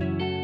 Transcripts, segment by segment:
thank you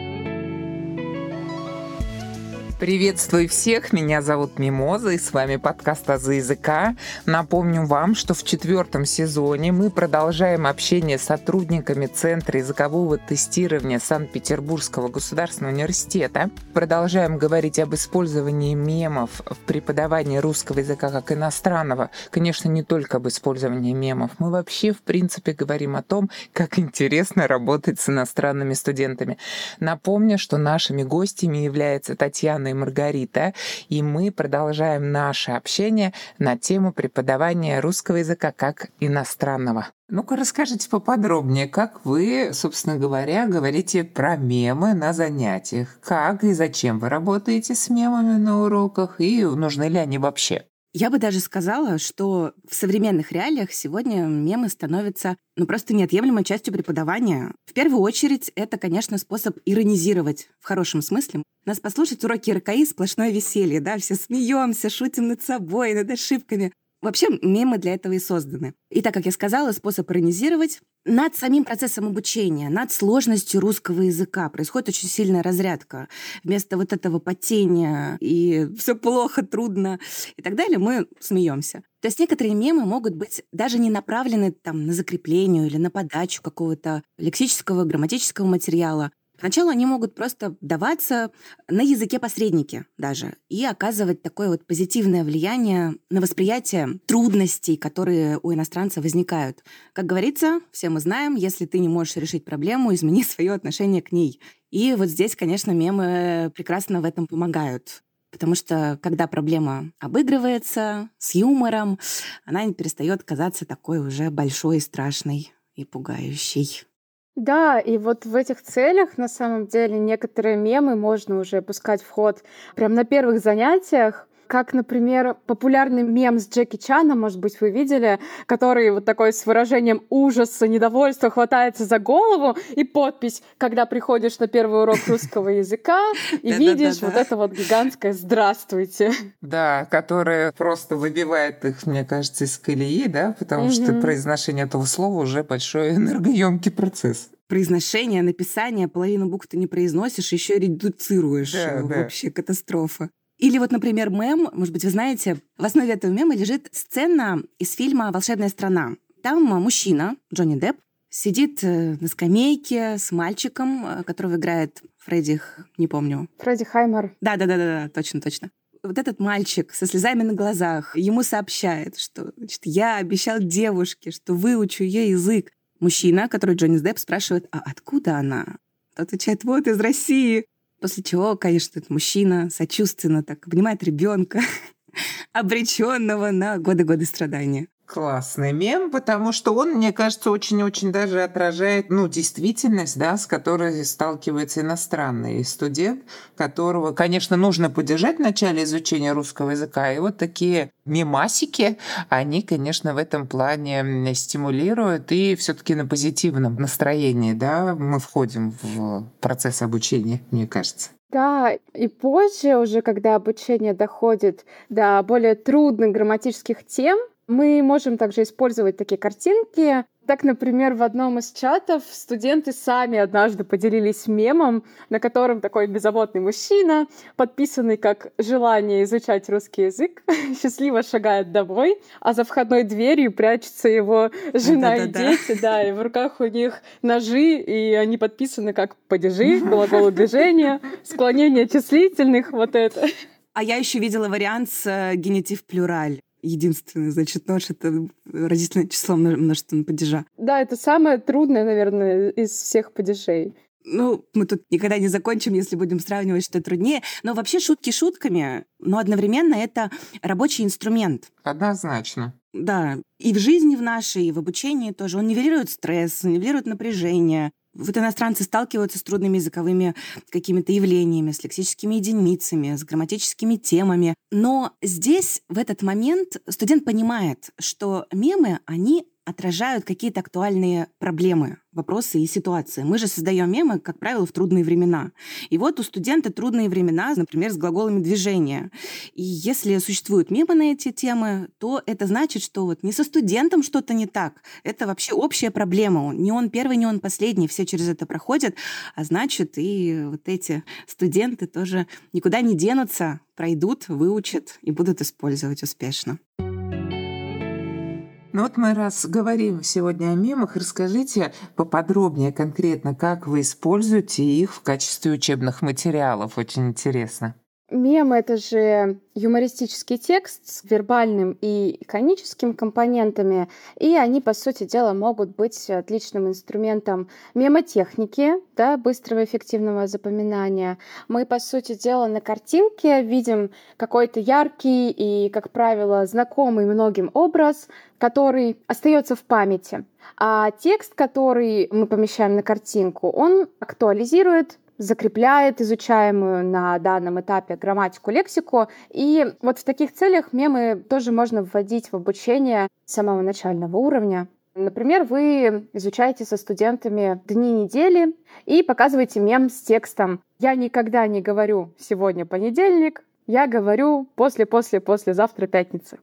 Приветствую всех, меня зовут Мимоза, и с вами подкаст «Азы языка». Напомню вам, что в четвертом сезоне мы продолжаем общение с сотрудниками Центра языкового тестирования Санкт-Петербургского государственного университета. Продолжаем говорить об использовании мемов в преподавании русского языка как иностранного. Конечно, не только об использовании мемов. Мы вообще, в принципе, говорим о том, как интересно работать с иностранными студентами. Напомню, что нашими гостями является Татьяна Анна и Маргарита, и мы продолжаем наше общение на тему преподавания русского языка как иностранного. Ну-ка расскажите поподробнее, как вы, собственно говоря, говорите про мемы на занятиях. Как и зачем вы работаете с мемами на уроках, и нужны ли они вообще? Я бы даже сказала, что в современных реалиях сегодня мемы становятся ну, просто неотъемлемой частью преподавания. В первую очередь, это, конечно, способ иронизировать в хорошем смысле. Нас послушать уроки РКИ сплошное веселье, да, все смеемся, шутим над собой, над ошибками. Вообще, мемы для этого и созданы. И так, как я сказала, способ иронизировать над самим процессом обучения, над сложностью русского языка происходит очень сильная разрядка. Вместо вот этого потения и все плохо, трудно и так далее, мы смеемся. То есть некоторые мемы могут быть даже не направлены там, на закрепление или на подачу какого-то лексического, грамматического материала, Поначалу они могут просто даваться на языке посредники даже и оказывать такое вот позитивное влияние на восприятие трудностей, которые у иностранца возникают. Как говорится, все мы знаем, если ты не можешь решить проблему, измени свое отношение к ней. И вот здесь, конечно, мемы прекрасно в этом помогают. Потому что когда проблема обыгрывается с юмором, она не перестает казаться такой уже большой, страшной и пугающей. Да, и вот в этих целях, на самом деле, некоторые мемы можно уже пускать в ход прям на первых занятиях, как, например, популярный мем с Джеки Чаном, может быть, вы видели, который вот такой с выражением ужаса, недовольства хватается за голову, и подпись, когда приходишь на первый урок русского языка и видишь вот это вот гигантское «Здравствуйте». Да, которое просто выбивает их, мне кажется, из колеи, да, потому что произношение этого слова уже большой энергоемкий процесс произношение, написание, половину букв ты не произносишь, еще и редуцируешь. Да, Вообще да. катастрофа. Или вот, например, мем, может быть, вы знаете, в основе этого мема лежит сцена из фильма «Волшебная страна». Там мужчина, Джонни Депп, сидит э, на скамейке с мальчиком, э, которого играет Фредди, не помню. Фредди Хаймер. Да-да-да, точно, точно. Вот этот мальчик со слезами на глазах ему сообщает, что значит, я обещал девушке, что выучу ее язык. Мужчина, который Джонни Депп, спрашивает, а откуда она? Тот отвечает, вот из России. После чего, конечно, этот мужчина сочувственно так обнимает ребенка, обреченного на годы-годы страдания. Классный мем, потому что он, мне кажется, очень-очень даже отражает, ну, действительность, да, с которой сталкивается иностранный студент, которого, конечно, нужно поддержать в начале изучения русского языка. И вот такие мемасики, они, конечно, в этом плане стимулируют, и все таки на позитивном настроении, да, мы входим в процесс обучения, мне кажется. Да, и позже уже, когда обучение доходит до более трудных грамматических тем, мы можем также использовать такие картинки. Так, например, в одном из чатов студенты сами однажды поделились мемом, на котором такой беззаботный мужчина, подписанный как «желание изучать русский язык», счастливо шагает домой, а за входной дверью прячутся его жена и дети, да, и в руках у них ножи, и они подписаны как «падежи», глаголы движения, склонение числительных, вот это. А я еще видела вариант с э, генитив плюраль единственный, значит, нож — это родительное число множественного падежа. Да, это самое трудное, наверное, из всех падежей. Ну, мы тут никогда не закончим, если будем сравнивать, что труднее. Но вообще шутки шутками, но одновременно это рабочий инструмент. Однозначно. Да, и в жизни в нашей, и в обучении тоже. Он нивелирует стресс, нивелирует напряжение, вот иностранцы сталкиваются с трудными языковыми какими-то явлениями, с лексическими единицами, с грамматическими темами. Но здесь, в этот момент, студент понимает, что мемы, они отражают какие-то актуальные проблемы, вопросы и ситуации. Мы же создаем мемы, как правило, в трудные времена. И вот у студента трудные времена, например, с глаголами движения. И если существуют мемы на эти темы, то это значит, что вот не со студентом что-то не так. Это вообще общая проблема. Не он первый, не он последний. Все через это проходят. А значит, и вот эти студенты тоже никуда не денутся, пройдут, выучат и будут использовать успешно. Ну вот мы раз говорим сегодня о мемах, расскажите поподробнее конкретно, как вы используете их в качестве учебных материалов. Очень интересно. Мем — это же юмористический текст с вербальным и иконическим компонентами, и они, по сути дела, могут быть отличным инструментом мемотехники, да, быстрого эффективного запоминания. Мы, по сути дела, на картинке видим какой-то яркий и, как правило, знакомый многим образ, который остается в памяти. А текст, который мы помещаем на картинку, он актуализирует закрепляет изучаемую на данном этапе грамматику, лексику. И вот в таких целях мемы тоже можно вводить в обучение самого начального уровня. Например, вы изучаете со студентами дни недели и показываете мем с текстом «Я никогда не говорю «сегодня понедельник», я говорю после-после-после завтра пятница.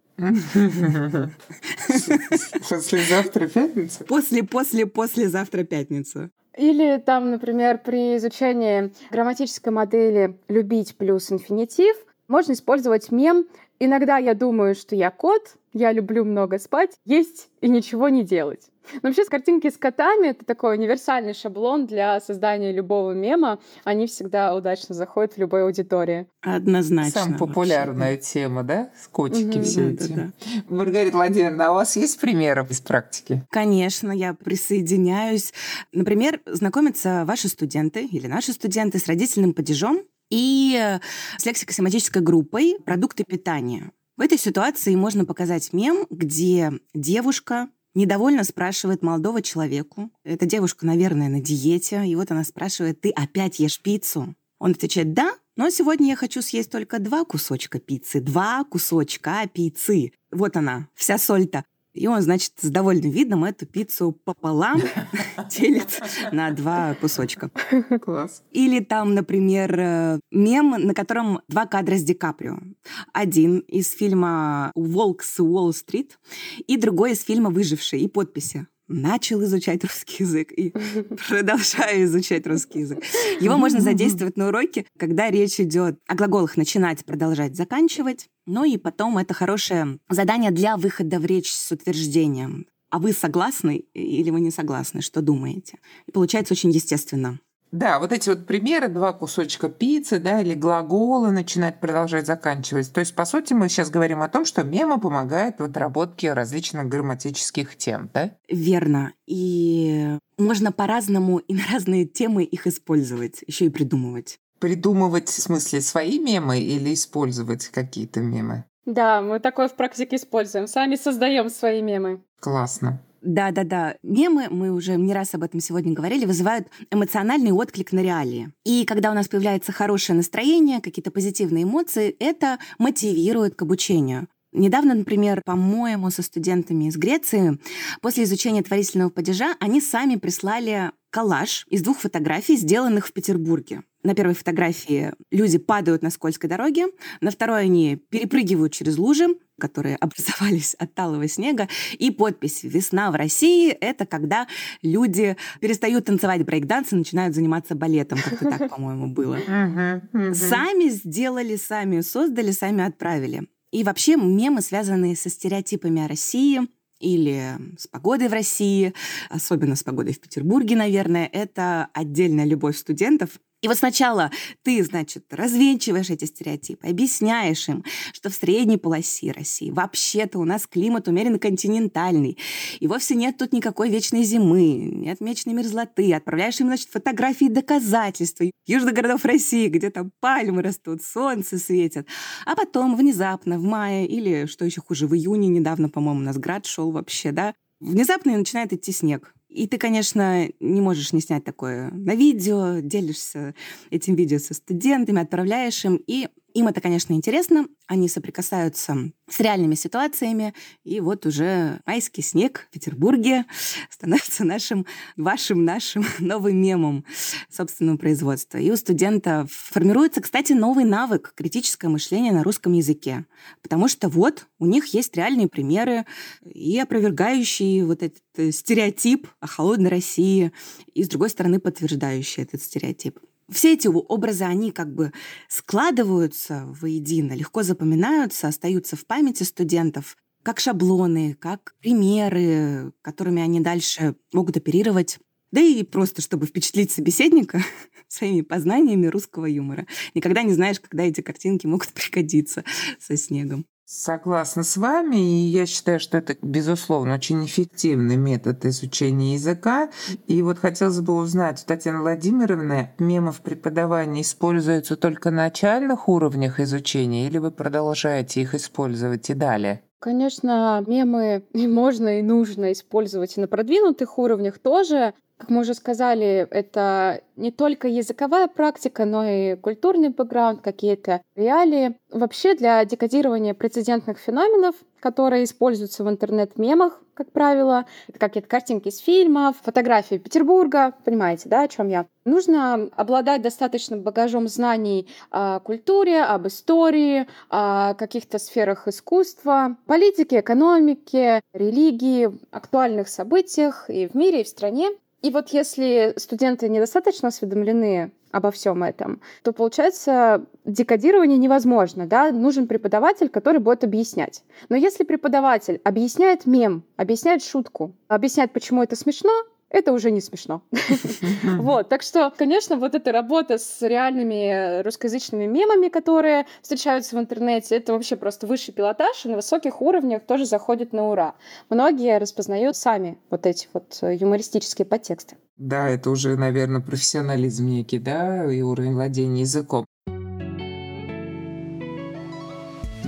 Послезавтра пятница? После-после-после завтра пятница. Или там, например, при изучении грамматической модели «любить плюс инфинитив» можно использовать мем «иногда я думаю, что я кот», «я люблю много спать», «есть и ничего не делать». Но вообще, картинки с котами — это такой универсальный шаблон для создания любого мема. Они всегда удачно заходят в любой аудитории. Однозначно. Самая популярная вообще. тема, да? С котики угу, все да, эти. Да, да. Маргарита Владимировна, а у вас есть примеры из практики? Конечно, я присоединяюсь. Например, знакомятся ваши студенты или наши студенты с родительным падежом и с лексико-семантической группой «Продукты питания». Этой ситуации можно показать мем, где девушка недовольно спрашивает молодого человеку. Эта девушка, наверное, на диете. И вот она спрашивает, ты опять ешь пиццу? Он отвечает, да, но сегодня я хочу съесть только два кусочка пиццы. Два кусочка пиццы. Вот она, вся соль-то. И он, значит, с довольным видом эту пиццу пополам делит на два кусочка. Класс. Или там, например, э, мем, на котором два кадра с Ди Каприо. Один из фильма «Волк с Уолл-стрит» и другой из фильма «Выживший» и подписи начал изучать русский язык и продолжаю изучать русский язык. Его можно задействовать на уроке, когда речь идет о глаголах начинать, продолжать, заканчивать. Ну и потом это хорошее задание для выхода в речь с утверждением. А вы согласны или вы не согласны? Что думаете? И получается очень естественно. Да, вот эти вот примеры, два кусочка пиццы, да, или глаголы начинать, продолжать, заканчивать. То есть, по сути, мы сейчас говорим о том, что мемы помогают в отработке различных грамматических тем, да? Верно. И можно по-разному и на разные темы их использовать, еще и придумывать. Придумывать, в смысле, свои мемы или использовать какие-то мемы? Да, мы такое в практике используем. Сами создаем свои мемы. Классно. Да-да-да. Мемы, мы уже не раз об этом сегодня говорили, вызывают эмоциональный отклик на реалии. И когда у нас появляется хорошее настроение, какие-то позитивные эмоции, это мотивирует к обучению. Недавно, например, по-моему, со студентами из Греции, после изучения творительного падежа, они сами прислали коллаж из двух фотографий, сделанных в Петербурге. На первой фотографии люди падают на скользкой дороге, на второй они перепрыгивают через лужи, которые образовались от талого снега, и подпись «Весна в России» — это когда люди перестают танцевать брейкданс и начинают заниматься балетом, как-то так, по-моему, было. Сами сделали, сами создали, сами отправили. И вообще мемы, связанные со стереотипами о России, или с погодой в России, особенно с погодой в Петербурге, наверное, это отдельная любовь студентов и вот сначала ты, значит, развенчиваешь эти стереотипы, объясняешь им, что в средней полосе России вообще-то у нас климат умеренно континентальный, и вовсе нет тут никакой вечной зимы, нет вечной мерзлоты. Отправляешь им, значит, фотографии доказательства южных городов России, где там пальмы растут, солнце светит. А потом внезапно в мае или, что еще хуже, в июне недавно, по-моему, у нас град шел вообще, да, внезапно начинает идти снег. И ты, конечно, не можешь не снять такое на видео, делишься этим видео со студентами, отправляешь им, и Им это, конечно, интересно, они соприкасаются с реальными ситуациями, и вот уже майский снег в Петербурге становится нашим, вашим, нашим новым мемом собственного производства. И у студентов формируется, кстати, новый навык критическое мышление на русском языке, потому что вот у них есть реальные примеры и опровергающие вот этот стереотип о холодной России, и, с другой стороны, подтверждающие этот стереотип все эти образы, они как бы складываются воедино, легко запоминаются, остаются в памяти студентов, как шаблоны, как примеры, которыми они дальше могут оперировать. Да и просто, чтобы впечатлить собеседника своими познаниями русского юмора. Никогда не знаешь, когда эти картинки могут пригодиться со снегом. Согласна с вами, и я считаю, что это, безусловно, очень эффективный метод изучения языка. И вот хотелось бы узнать, Татьяна Владимировна, мемы в преподавании используются только на начальных уровнях изучения, или вы продолжаете их использовать и далее? Конечно, мемы можно, и нужно использовать и на продвинутых уровнях тоже. Как мы уже сказали, это не только языковая практика, но и культурный бэкграунд, какие-то реалии. Вообще для декодирования прецедентных феноменов, которые используются в интернет-мемах, как правило, это какие-то картинки из фильмов, фотографии Петербурга, понимаете, да, о чем я? Нужно обладать достаточным багажом знаний о культуре, об истории, о каких-то сферах искусства, политике, экономике, религии, актуальных событиях и в мире, и в стране. И вот если студенты недостаточно осведомлены обо всем этом, то получается декодирование невозможно, да, нужен преподаватель, который будет объяснять. Но если преподаватель объясняет мем, объясняет шутку, объясняет, почему это смешно, это уже не смешно. Вот, так что, конечно, вот эта работа с реальными русскоязычными мемами, которые встречаются в интернете, это вообще просто высший пилотаж, и на высоких уровнях тоже заходит на ура. Многие распознают сами вот эти вот юмористические подтексты. Да, это уже, наверное, профессионализм некий, да, и уровень владения языком.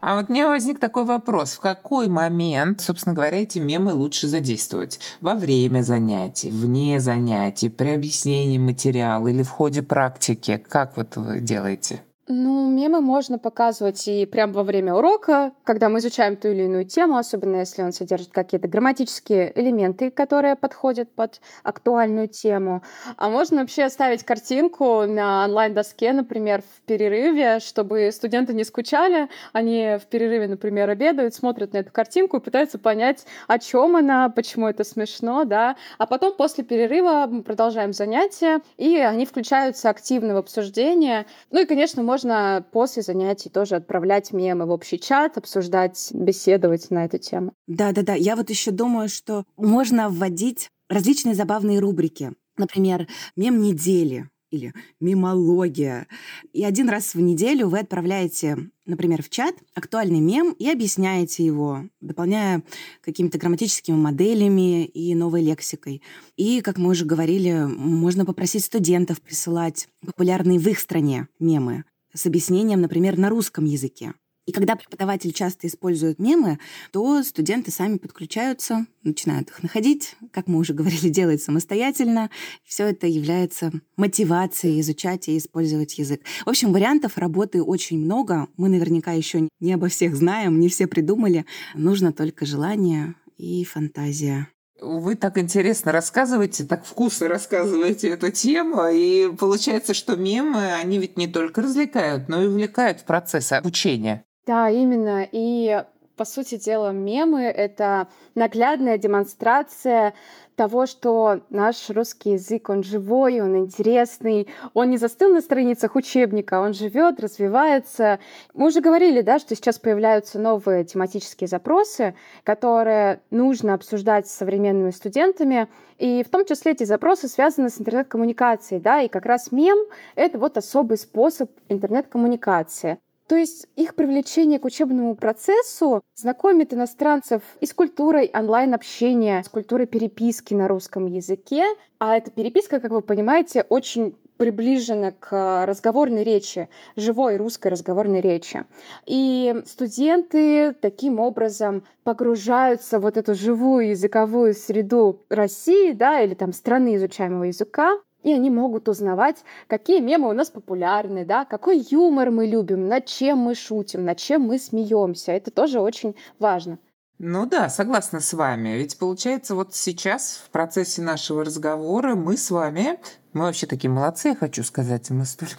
А вот меня возник такой вопрос. В какой момент, собственно говоря, эти мемы лучше задействовать? Во время занятий, вне занятий, при объяснении материала или в ходе практики? Как вот вы делаете? Ну, мемы можно показывать и прямо во время урока, когда мы изучаем ту или иную тему, особенно если он содержит какие-то грамматические элементы, которые подходят под актуальную тему. А можно вообще оставить картинку на онлайн-доске, например, в перерыве, чтобы студенты не скучали. Они в перерыве, например, обедают, смотрят на эту картинку и пытаются понять, о чем она, почему это смешно, да. А потом после перерыва мы продолжаем занятия, и они включаются активно в обсуждение. Ну и, конечно, можно можно после занятий тоже отправлять мемы в общий чат, обсуждать, беседовать на эту тему. Да-да-да, я вот еще думаю, что можно вводить различные забавные рубрики. Например, мем недели или мемология. И один раз в неделю вы отправляете, например, в чат актуальный мем и объясняете его, дополняя какими-то грамматическими моделями и новой лексикой. И, как мы уже говорили, можно попросить студентов присылать популярные в их стране мемы с объяснением, например, на русском языке. И когда преподаватель часто использует мемы, то студенты сами подключаются, начинают их находить, как мы уже говорили, делать самостоятельно. Все это является мотивацией изучать и использовать язык. В общем, вариантов работы очень много. Мы наверняка еще не обо всех знаем, не все придумали. Нужно только желание и фантазия. Вы так интересно рассказываете, так вкусно рассказываете эту тему, и получается, что мемы, они ведь не только развлекают, но и увлекают в процесс обучения. Да, именно. И по сути дела, мемы — это наглядная демонстрация того, что наш русский язык, он живой, он интересный, он не застыл на страницах учебника, он живет, развивается. Мы уже говорили, да, что сейчас появляются новые тематические запросы, которые нужно обсуждать с современными студентами, и в том числе эти запросы связаны с интернет-коммуникацией, да, и как раз мем — это вот особый способ интернет-коммуникации. То есть их привлечение к учебному процессу знакомит иностранцев и с культурой онлайн-общения, с культурой переписки на русском языке. А эта переписка, как вы понимаете, очень приближена к разговорной речи, живой русской разговорной речи. И студенты таким образом погружаются в вот эту живую языковую среду России, да, или там страны изучаемого языка, и они могут узнавать, какие мемы у нас популярны, да, какой юмор мы любим, над чем мы шутим, над чем мы смеемся. Это тоже очень важно. Ну да, согласна с вами. Ведь получается, вот сейчас в процессе нашего разговора мы с вами мы вообще такие молодцы, я хочу сказать. Мы столько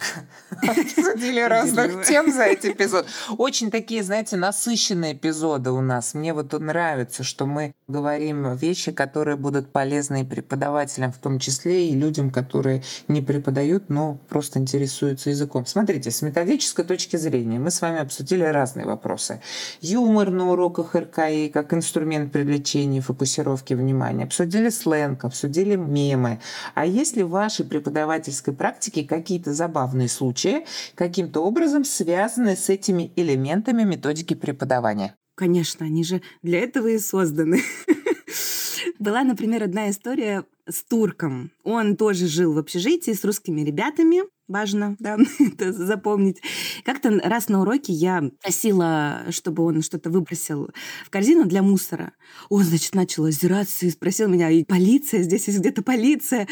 обсудили разных тем за этот эпизод. Очень такие, знаете, насыщенные эпизоды у нас. Мне вот нравится, что мы говорим вещи, которые будут полезны и преподавателям в том числе, и людям, которые не преподают, но просто интересуются языком. Смотрите, с методической точки зрения мы с вами обсудили разные вопросы. Юмор на уроках РКИ как инструмент привлечения и фокусировки внимания. Обсудили сленг, обсудили мемы. А если ваши преподавательской практике какие-то забавные случаи, каким-то образом связанные с этими элементами методики преподавания? Конечно, они же для этого и созданы. Была, например, одна история с турком. Он тоже жил в общежитии с русскими ребятами, важно, да, это запомнить. Как-то раз на уроке я просила, чтобы он что-то выбросил в корзину для мусора. Он, значит, начал озираться и спросил меня, и полиция, здесь есть где-то полиция,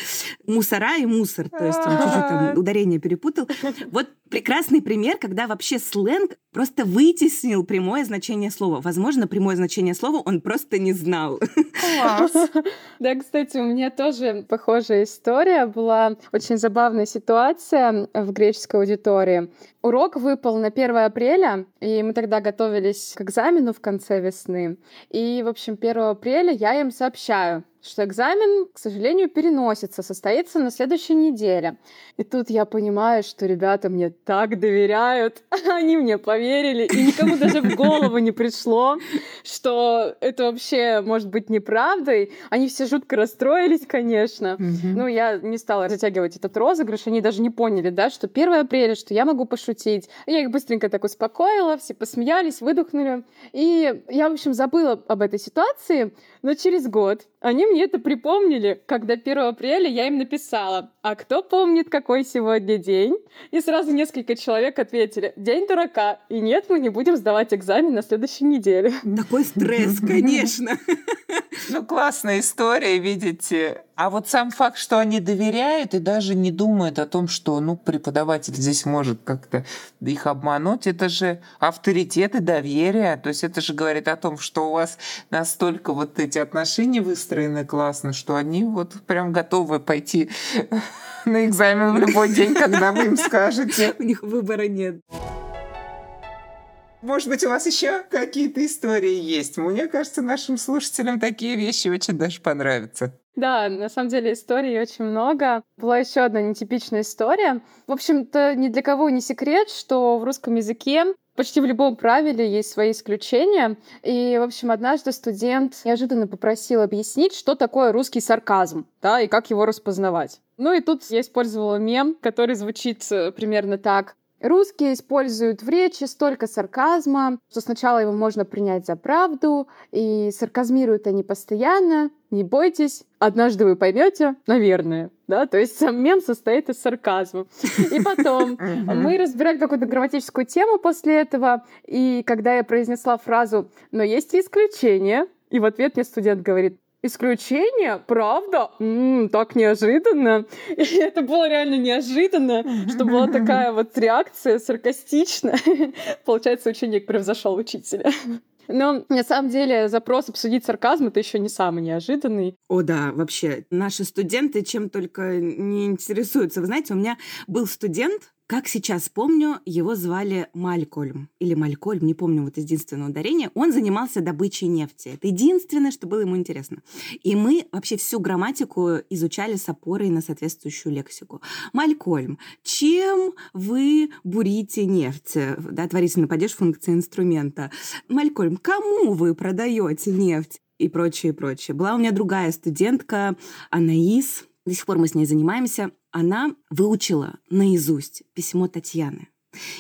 мусора и мусор. То есть он чуть-чуть там ударение перепутал. Вот прекрасный пример, когда вообще сленг просто вытеснил прямое значение слова. Возможно, прямое значение слова он просто не знал. Класс. Да, кстати, у меня тоже похожая история была. Очень забавная ситуация в греческой аудитории. Урок выпал на 1 апреля, и мы тогда готовились к экзамену в конце весны. И, в общем, 1 апреля я им сообщаю, что экзамен, к сожалению, переносится, состоится на следующей неделе. И тут я понимаю, что ребята мне так доверяют, они мне поверили, и никому даже в голову не пришло, что это вообще может быть неправдой. Они все жутко расстроились, конечно. Ну, я не стала затягивать этот розыгрыш, они даже не поняли, да, что 1 апреля, что я могу пошутить. Я их быстренько так успокоила, все посмеялись, выдохнули. И я, в общем, забыла об этой ситуации, но через год они мне это припомнили, когда 1 апреля я им написала, а кто помнит, какой сегодня день? И сразу несколько человек ответили, день дурака, и нет, мы не будем сдавать экзамен на следующей неделе. Такой стресс, конечно. Ну, классная история, видите. А вот сам факт, что они доверяют и даже не думают о том, что ну, преподаватель здесь может как-то их обмануть, это же авторитет и доверие. То есть это же говорит о том, что у вас настолько вот эти отношения выстроены классно, что они вот прям готовы пойти на экзамен в любой день, когда вы им скажете. У них выбора нет. Может быть, у вас еще какие-то истории есть? Мне кажется, нашим слушателям такие вещи очень даже понравятся. Да, на самом деле историй очень много. Была еще одна нетипичная история. В общем-то, ни для кого не секрет, что в русском языке почти в любом правиле есть свои исключения. И, в общем, однажды студент неожиданно попросил объяснить, что такое русский сарказм, да, и как его распознавать. Ну и тут я использовала мем, который звучит э, примерно так. Русские используют в речи столько сарказма, что сначала его можно принять за правду, и сарказмируют они постоянно. Не бойтесь, однажды вы поймете, наверное. Да, то есть сам мем состоит из сарказма. И потом мы разбирали какую-то грамматическую тему после этого, и когда я произнесла фразу «но есть и исключения», и в ответ мне студент говорит Исключение? Правда? М-м, так неожиданно. И это было реально неожиданно, что была такая вот реакция саркастичная. Получается, ученик превзошел учителя. Но на самом деле запрос обсудить сарказм это еще не самый неожиданный. О да, вообще, наши студенты чем только не интересуются. Вы знаете, у меня был студент, как сейчас помню, его звали Малькольм. Или Малькольм, не помню вот единственное ударение. Он занимался добычей нефти. Это единственное, что было ему интересно. И мы вообще всю грамматику изучали с опорой на соответствующую лексику. Малькольм, чем вы бурите нефть? Да, творительный падеж функции инструмента. Малькольм, кому вы продаете нефть? И прочее, прочее. Была у меня другая студентка, Анаис, до сих пор мы с ней занимаемся. Она выучила наизусть письмо Татьяны.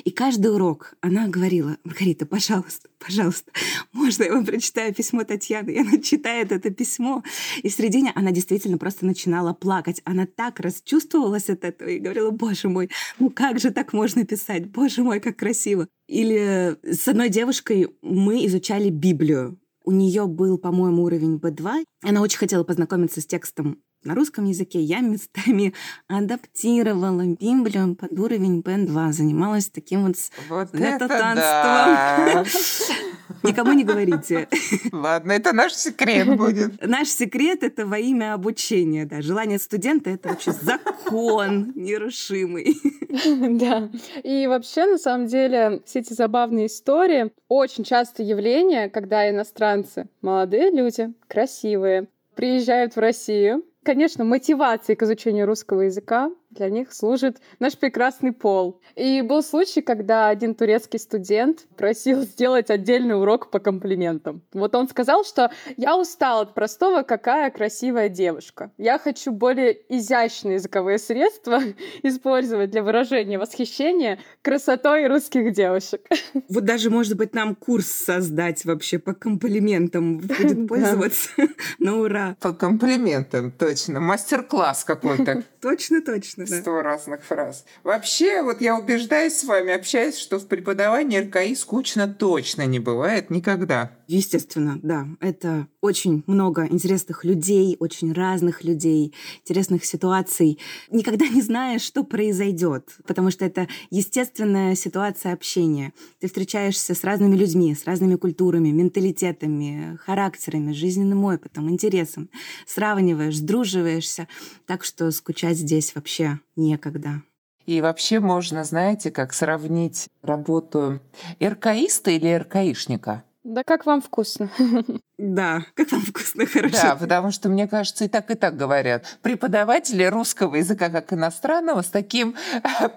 И каждый урок она говорила, Маргарита, пожалуйста, пожалуйста, можно я вам прочитаю письмо Татьяны? И она читает это письмо. И в середине она действительно просто начинала плакать. Она так расчувствовалась от этого и говорила, боже мой, ну как же так можно писать? Боже мой, как красиво. Или с одной девушкой мы изучали Библию. У нее был, по-моему, уровень B2. Она очень хотела познакомиться с текстом на русском языке. Я местами адаптировала Библию под уровень Б2. Занималась таким вот, вот это да. Никому не говорите. Ладно, это наш секрет будет. Наш секрет — это во имя обучения. Да. Желание студента — это вообще закон нерушимый. Да. И вообще, на самом деле, все эти забавные истории очень часто явление, когда иностранцы, молодые люди, красивые, приезжают в Россию, конечно, мотивацией к изучению русского языка для них служит наш прекрасный пол. И был случай, когда один турецкий студент просил сделать отдельный урок по комплиментам. Вот он сказал, что я устал от простого «какая красивая девушка». Я хочу более изящные языковые средства использовать для выражения восхищения красотой русских девушек. Вот даже, может быть, нам курс создать вообще по комплиментам будет пользоваться. На ура! По комплиментам, точно. Мастер-класс какой-то. Точно, точно да. Сто разных фраз. Вообще, вот я убеждаюсь с вами, общаясь, что в преподавании РКИ скучно точно не бывает никогда. Естественно, да. Это очень много интересных людей, очень разных людей, интересных ситуаций. Никогда не знаешь, что произойдет, потому что это естественная ситуация общения. Ты встречаешься с разными людьми, с разными культурами, менталитетами, характерами, жизненным опытом, интересом. Сравниваешь, сдруживаешься. Так что скучать здесь вообще некогда. И вообще можно, знаете, как сравнить работу РКИста или РКИшника? Да как вам вкусно. Да, как вам вкусно, хорошо. Да, потому что, мне кажется, и так, и так говорят. Преподаватели русского языка как иностранного с таким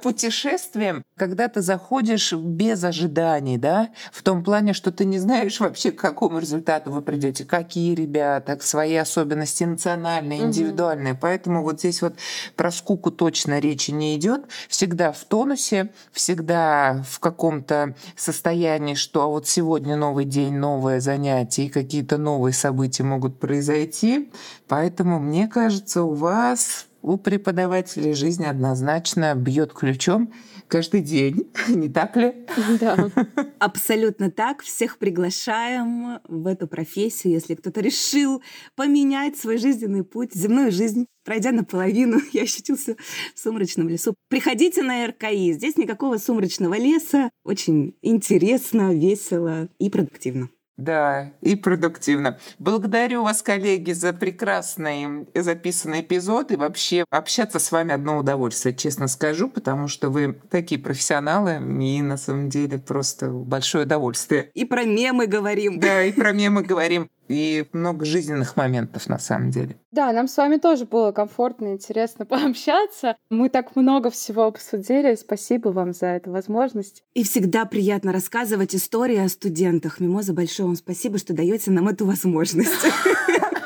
путешествием, когда ты заходишь без ожиданий, да, в том плане, что ты не знаешь вообще, к какому результату вы придете, какие ребята, свои особенности национальные, индивидуальные. Угу. Поэтому вот здесь вот про скуку точно речи не идет. Всегда в тонусе, всегда в каком-то состоянии, что а вот сегодня новый день, новое занятие и какие-то какие-то новые события могут произойти. Поэтому, мне кажется, у вас, у преподавателей жизнь однозначно бьет ключом каждый день, не так ли? Да. Абсолютно так. Всех приглашаем в эту профессию, если кто-то решил поменять свой жизненный путь, земную жизнь, пройдя наполовину, я ощутился в сумрачном лесу. Приходите на РКИ. Здесь никакого сумрачного леса. Очень интересно, весело и продуктивно. Да, и продуктивно. Благодарю вас, коллеги, за прекрасный записанный эпизод. И вообще общаться с вами одно удовольствие, честно скажу, потому что вы такие профессионалы, и на самом деле просто большое удовольствие. И про мемы говорим. Да, и про мемы говорим и много жизненных моментов на самом деле. Да, нам с вами тоже было комфортно и интересно пообщаться. Мы так много всего обсудили. Спасибо вам за эту возможность. И всегда приятно рассказывать истории о студентах. Мимоза, большое вам спасибо, что даете нам эту возможность.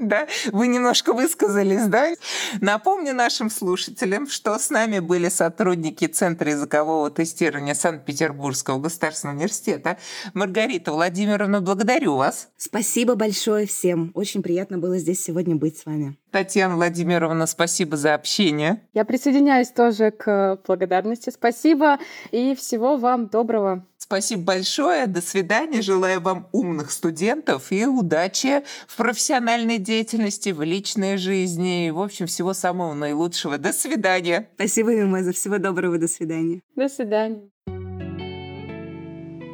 да, вы немножко высказались, да? Напомню нашим слушателям, что с нами были сотрудники Центра языкового тестирования Санкт-Петербургского государственного университета. Маргарита Владимировна, благодарю вас. Спасибо большое всем. Очень приятно было здесь сегодня быть с вами. Татьяна Владимировна, спасибо за общение. Я присоединяюсь тоже к благодарности. Спасибо и всего вам доброго. Спасибо большое. До свидания. Желаю вам умных студентов и удачи в профессиональной деятельности, в личной жизни. И, в общем, всего самого наилучшего. До свидания. Спасибо, Мимоза. Всего доброго. До свидания. До свидания.